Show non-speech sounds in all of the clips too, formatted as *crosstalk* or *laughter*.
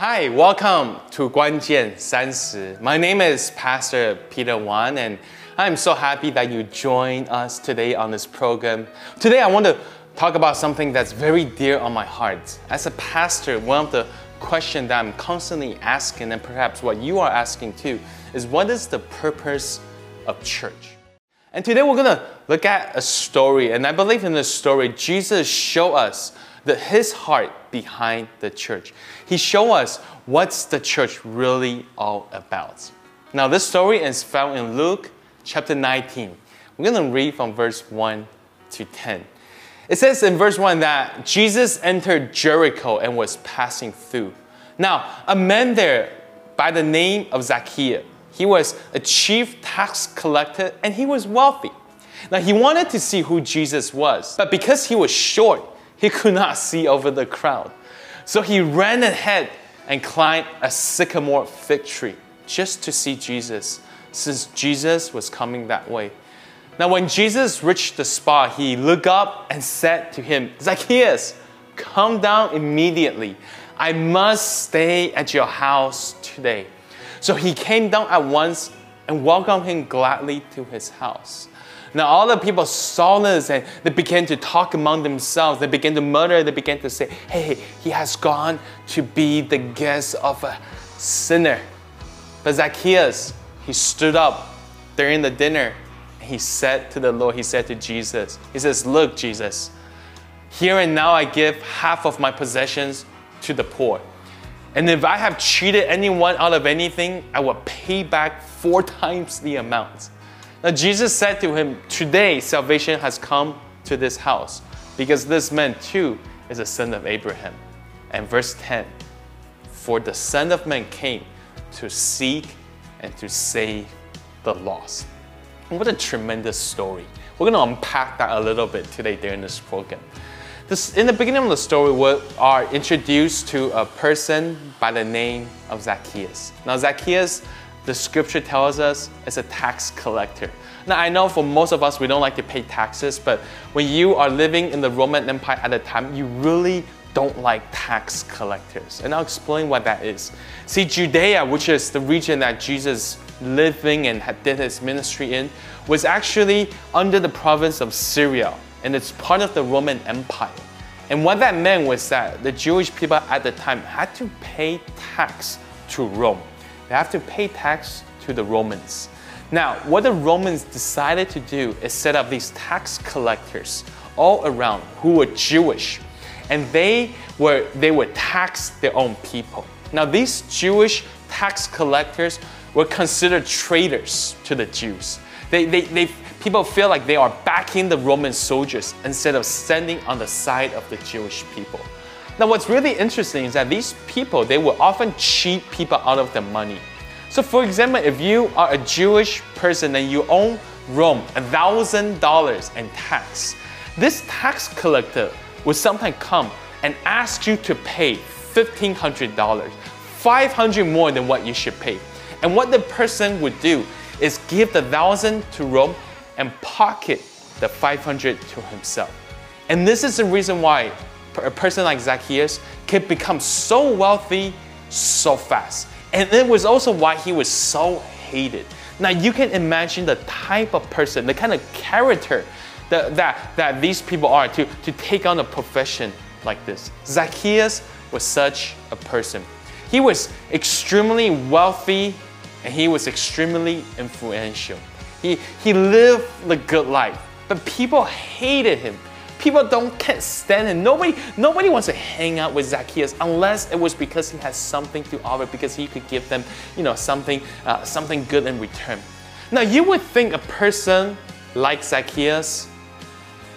Hi, welcome to Guanjian Sansi. My name is Pastor Peter Wan, and I'm so happy that you join us today on this program. Today, I want to talk about something that's very dear on my heart. As a pastor, one of the questions that I'm constantly asking, and perhaps what you are asking too, is what is the purpose of church? And today we're gonna look at a story, and I believe in this story, Jesus showed us the, his heart behind the church. He showed us what's the church really all about. Now, this story is found in Luke chapter 19. We're going to read from verse 1 to 10. It says in verse 1 that Jesus entered Jericho and was passing through. Now, a man there by the name of Zacchaeus, he was a chief tax collector and he was wealthy. Now, he wanted to see who Jesus was, but because he was short, he could not see over the crowd. So he ran ahead and climbed a sycamore fig tree just to see Jesus, since Jesus was coming that way. Now, when Jesus reached the spot, he looked up and said to him, Zacchaeus, come down immediately. I must stay at your house today. So he came down at once and welcomed him gladly to his house. Now all the people saw this and they began to talk among themselves. They began to mutter. They began to say, hey, he has gone to be the guest of a sinner. But Zacchaeus, he stood up during the dinner he said to the Lord, he said to Jesus, he says, look, Jesus, here and now I give half of my possessions to the poor. And if I have cheated anyone out of anything, I will pay back four times the amount. Now Jesus said to him, Today salvation has come to this house, because this man too is a son of Abraham. And verse 10 For the Son of Man came to seek and to save the lost. What a tremendous story. We're going to unpack that a little bit today during this program. This, in the beginning of the story, we are introduced to a person by the name of Zacchaeus. Now, Zacchaeus the scripture tells us is a tax collector. Now, I know for most of us, we don't like to pay taxes, but when you are living in the Roman Empire at the time, you really don't like tax collectors. And I'll explain what that is. See, Judea, which is the region that Jesus living and had did his ministry in, was actually under the province of Syria, and it's part of the Roman Empire. And what that meant was that the Jewish people at the time had to pay tax to Rome. They have to pay tax to the Romans. Now, what the Romans decided to do is set up these tax collectors all around who were Jewish, and they were they would tax their own people. Now, these Jewish tax collectors were considered traitors to the Jews. They, they, they, people feel like they are backing the Roman soldiers instead of standing on the side of the Jewish people. Now, what's really interesting is that these people, they will often cheat people out of their money. So, for example, if you are a Jewish person and you own Rome $1,000 in tax, this tax collector will sometimes come and ask you to pay $1,500, 500 more than what you should pay. And what the person would do is give the thousand to Rome and pocket the 500 to himself. And this is the reason why a person like Zacchaeus could become so wealthy so fast. And it was also why he was so hated. Now you can imagine the type of person, the kind of character that, that, that these people are to, to take on a profession like this. Zacchaeus was such a person. He was extremely wealthy and he was extremely influential. He, he lived the good life, but people hated him People don't can't stand him. Nobody, nobody wants to hang out with Zacchaeus unless it was because he has something to offer, because he could give them, you know, something, uh, something good in return. Now you would think a person like Zacchaeus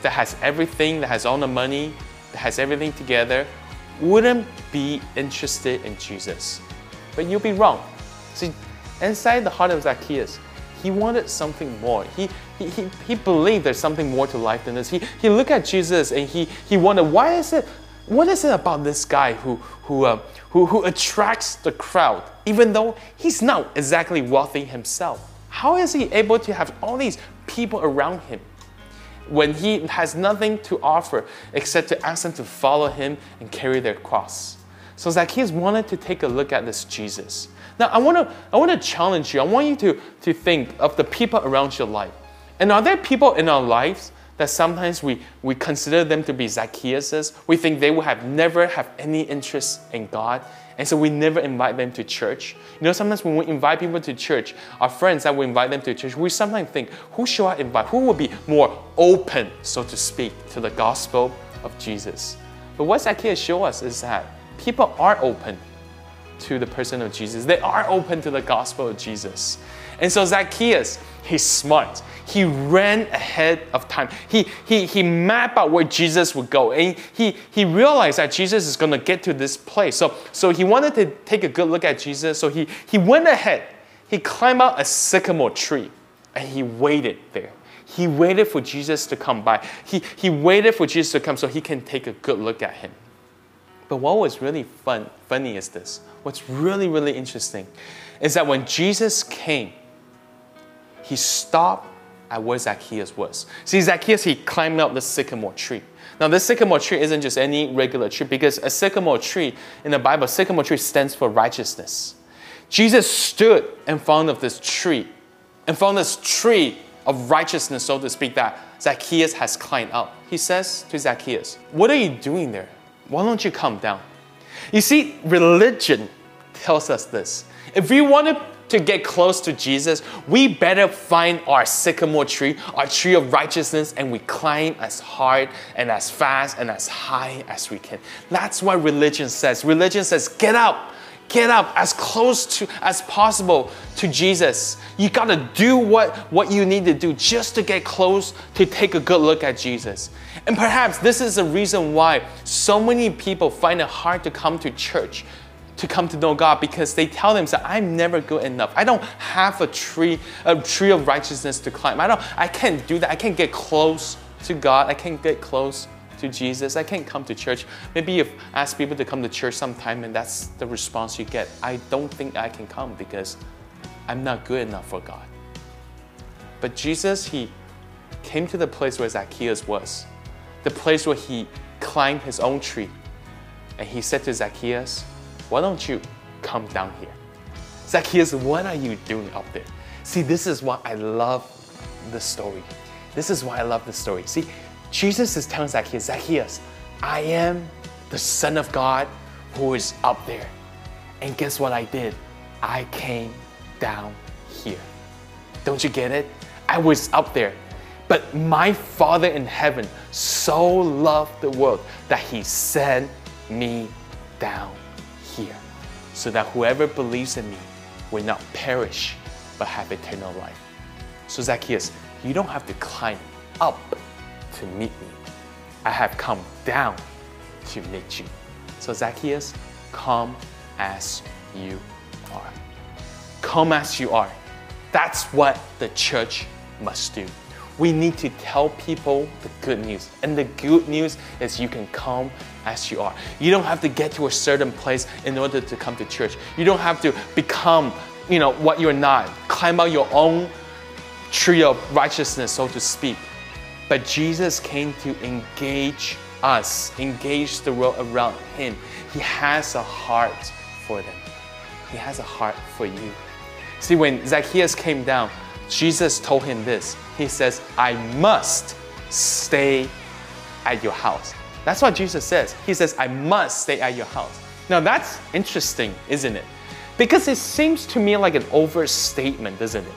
that has everything, that has all the money, that has everything together, wouldn't be interested in Jesus. But you'll be wrong. See, inside the heart of Zacchaeus, he wanted something more. He, he, he, he believed there's something more to life than this. He, he looked at Jesus and he, he wondered, why is it, what is it about this guy who, who, uh, who, who attracts the crowd, even though he's not exactly wealthy himself? How is he able to have all these people around him when he has nothing to offer except to ask them to follow him and carry their cross? So Zacchaeus wanted to take a look at this Jesus. Now I want to I want to challenge you. I want you to, to think of the people around your life. And are there people in our lives that sometimes we, we consider them to be Zacchaeuses? We think they will have never have any interest in God. And so we never invite them to church. You know, sometimes when we invite people to church, our friends that we invite them to church, we sometimes think, who should I invite? Who will be more open, so to speak, to the gospel of Jesus? But what Zacchaeus shows us is that people are open to the person of Jesus. They are open to the gospel of Jesus. And so Zacchaeus, he's smart. He ran ahead of time. He, he, he mapped out where Jesus would go. And he, he realized that Jesus is going to get to this place. So, so he wanted to take a good look at Jesus. So he, he went ahead. He climbed out a sycamore tree and he waited there. He waited for Jesus to come by. He, he waited for Jesus to come so he can take a good look at him. But what was really fun, funny is this. What's really, really interesting is that when Jesus came, he stopped at where Zacchaeus was. See, Zacchaeus, he climbed up the sycamore tree. Now, this sycamore tree isn't just any regular tree because a sycamore tree in the Bible, sycamore tree stands for righteousness. Jesus stood in front of this tree, in front of this tree of righteousness, so to speak, that Zacchaeus has climbed up. He says to Zacchaeus, What are you doing there? Why don't you come down? You see, religion tells us this. If we want to to get close to Jesus, we better find our sycamore tree, our tree of righteousness, and we climb as hard and as fast and as high as we can. That's what religion says. Religion says, get up, get up as close to as possible to Jesus. You gotta do what, what you need to do just to get close to take a good look at Jesus. And perhaps this is the reason why so many people find it hard to come to church to come to know God because they tell themselves, I'm never good enough. I don't have a tree, a tree of righteousness to climb. I don't, I can't do that. I can't get close to God. I can't get close to Jesus. I can't come to church. Maybe you ask people to come to church sometime and that's the response you get. I don't think I can come because I'm not good enough for God. But Jesus, He came to the place where Zacchaeus was, the place where He climbed His own tree. And He said to Zacchaeus, why don't you come down here? Zacchaeus, what are you doing up there? See, this is why I love the story. This is why I love the story. See, Jesus is telling Zacchaeus, Zacchaeus, I am the Son of God who is up there. And guess what I did? I came down here. Don't you get it? I was up there. But my Father in heaven so loved the world that he sent me down here, so that whoever believes in me will not perish, but have eternal life. So, Zacchaeus, you don't have to climb up to meet me. I have come down to meet you. So, Zacchaeus, come as you are. Come as you are. That's what the church must do. We need to tell people the good news. And the good news is you can come as you are. You don't have to get to a certain place in order to come to church. You don't have to become, you know, what you're not. Climb out your own tree of righteousness, so to speak. But Jesus came to engage us, engage the world around him. He has a heart for them. He has a heart for you. See, when Zacchaeus came down, Jesus told him this. He says, I must stay at your house. That's what Jesus says. He says, I must stay at your house. Now that's interesting, isn't it? Because it seems to me like an overstatement, doesn't it?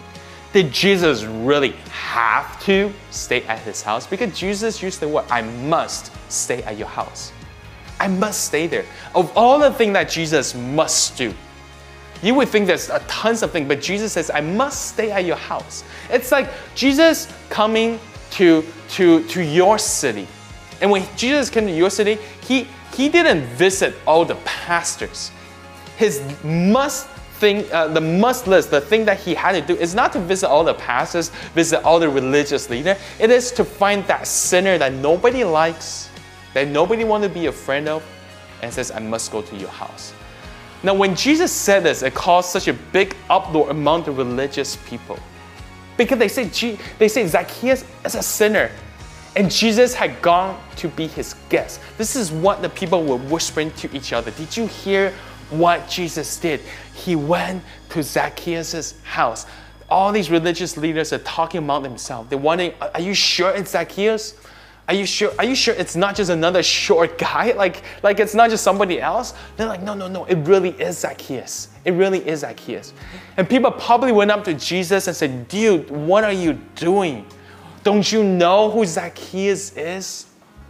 Did Jesus really have to stay at his house? Because Jesus used the word, I must stay at your house. I must stay there. Of all the things that Jesus must do, you would think there's a tons of things, but Jesus says, I must stay at your house. It's like Jesus coming to, to, to your city. And when Jesus came to your city, he, he didn't visit all the pastors. His must thing, uh, the must list, the thing that he had to do is not to visit all the pastors, visit all the religious leaders. It is to find that sinner that nobody likes, that nobody want to be a friend of, and says, I must go to your house. Now, when Jesus said this, it caused such a big uproar among the religious people. Because they say, they say Zacchaeus is a sinner. And Jesus had gone to be his guest. This is what the people were whispering to each other. Did you hear what Jesus did? He went to Zacchaeus' house. All these religious leaders are talking among themselves. They're wondering, are you sure it's Zacchaeus? Are you sure? Are you sure it's not just another short guy? *laughs* Like, like it's not just somebody else? They're like, no, no, no, it really is Zacchaeus. It really is Zacchaeus. And people probably went up to Jesus and said, dude, what are you doing? Don't you know who Zacchaeus is?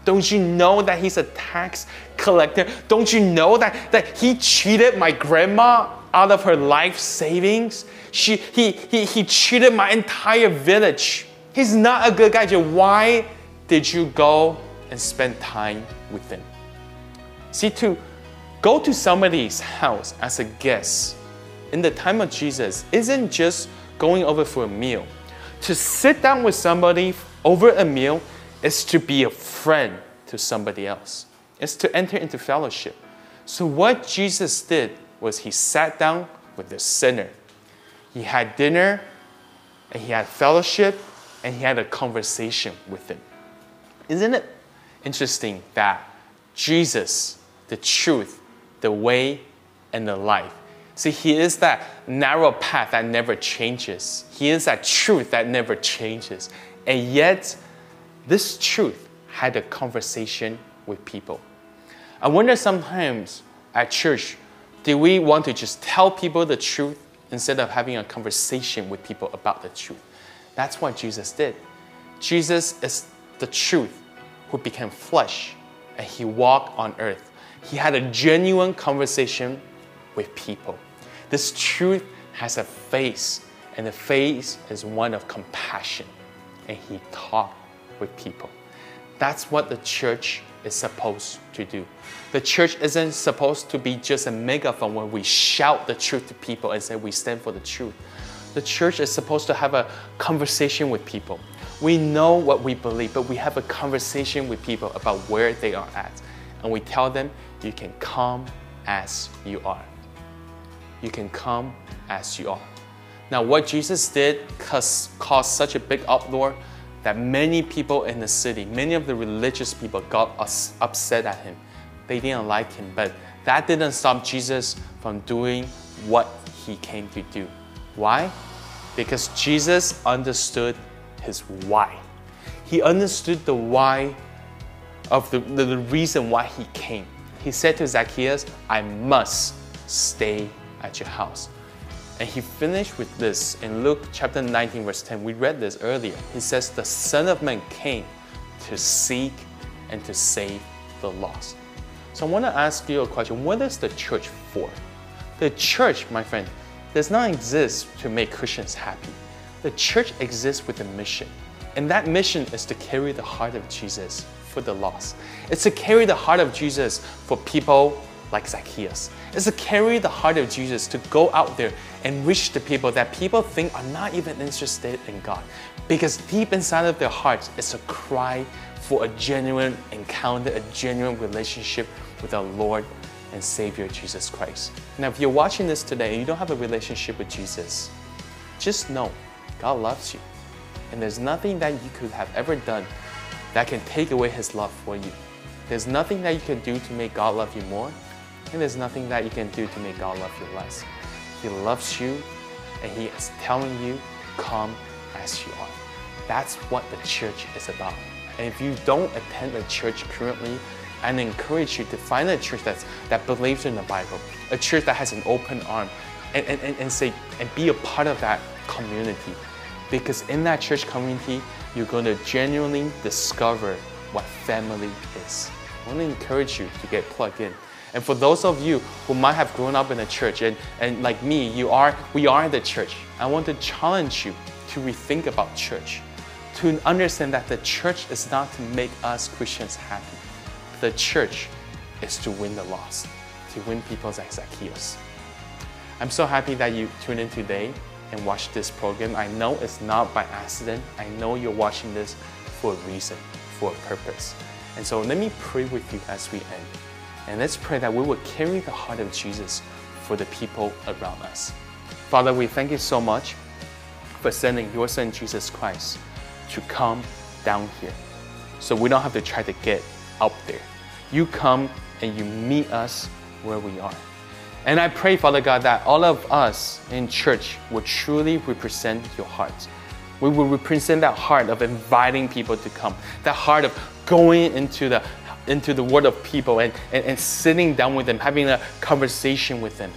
Don't you know that he's a tax collector? Don't you know that, that he cheated my grandma out of her life savings? She, he, he, he cheated my entire village. He's not a good guy. Why did you go and spend time with him? See, to go to somebody's house as a guest in the time of Jesus isn't just going over for a meal to sit down with somebody over a meal is to be a friend to somebody else. It's to enter into fellowship. So what Jesus did was he sat down with the sinner. He had dinner and he had fellowship and he had a conversation with him. Isn't it interesting that Jesus, the truth, the way, and the life, See, He is that narrow path that never changes. He is that truth that never changes. And yet, this truth had a conversation with people. I wonder sometimes at church, do we want to just tell people the truth instead of having a conversation with people about the truth? That's what Jesus did. Jesus is the truth who became flesh and he walked on earth. He had a genuine conversation with people. This truth has a face, and the face is one of compassion. And he talked with people. That's what the church is supposed to do. The church isn't supposed to be just a megaphone where we shout the truth to people and say we stand for the truth. The church is supposed to have a conversation with people. We know what we believe, but we have a conversation with people about where they are at. And we tell them, you can come as you are you can come as you are. Now, what Jesus did caused, such a big uproar that many people in the city, many of the religious people got upset at him. They didn't like him, but that didn't stop Jesus from doing what he came to do. Why? Because Jesus understood his why. He understood the why of the, the, the reason why he came. He said to Zacchaeus, I must stay at your house. And he finished with this in Luke chapter 19, verse 10. We read this earlier. He says, The Son of Man came to seek and to save the lost. So I want to ask you a question What is the church for? The church, my friend, does not exist to make Christians happy. The church exists with a mission. And that mission is to carry the heart of Jesus for the lost. It's to carry the heart of Jesus for people like Zacchaeus. It's to carry the heart of Jesus to go out there and reach the people that people think are not even interested in God. Because deep inside of their hearts is a cry for a genuine encounter, a genuine relationship with our Lord and Savior Jesus Christ. Now, if you're watching this today and you don't have a relationship with Jesus, just know God loves you. And there's nothing that you could have ever done that can take away His love for you. There's nothing that you can do to make God love you more. And there's nothing that you can do to make God love you less. He loves you and He is telling you, come as you are. That's what the church is about. And if you don't attend a church currently, I encourage you to find a church that's, that believes in the Bible, a church that has an open arm, and, and, and, and say and be a part of that community. Because in that church community, you're going to genuinely discover what family is. I want to encourage you to get plugged in. And for those of you who might have grown up in a church and, and like me, you are, we are the church, I want to challenge you to rethink about church, to understand that the church is not to make us Christians happy. The church is to win the lost, to win people like Zacchaeus. I'm so happy that you tuned in today and watched this program. I know it's not by accident. I know you're watching this for a reason, for a purpose. And so let me pray with you as we end. And let's pray that we will carry the heart of Jesus for the people around us. Father, we thank you so much for sending your Son, Jesus Christ, to come down here. so we don't have to try to get up there. You come and you meet us where we are. And I pray, Father God, that all of us in church will truly represent your heart. We will represent that heart of inviting people to come, that heart of going into the into the world of people and, and, and sitting down with them, having a conversation with them,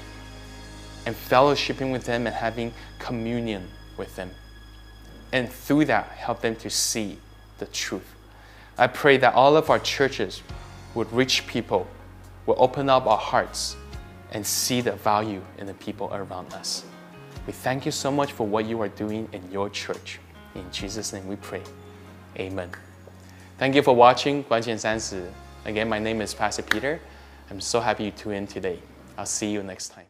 and fellowshipping with them and having communion with them. And through that, help them to see the truth. I pray that all of our churches would reach people, will open up our hearts, and see the value in the people around us. We thank you so much for what you are doing in your church. In Jesus' name we pray. Amen. Thank you for watching Guanxian Again, my name is Pastor Peter. I'm so happy you tuned in today. I'll see you next time.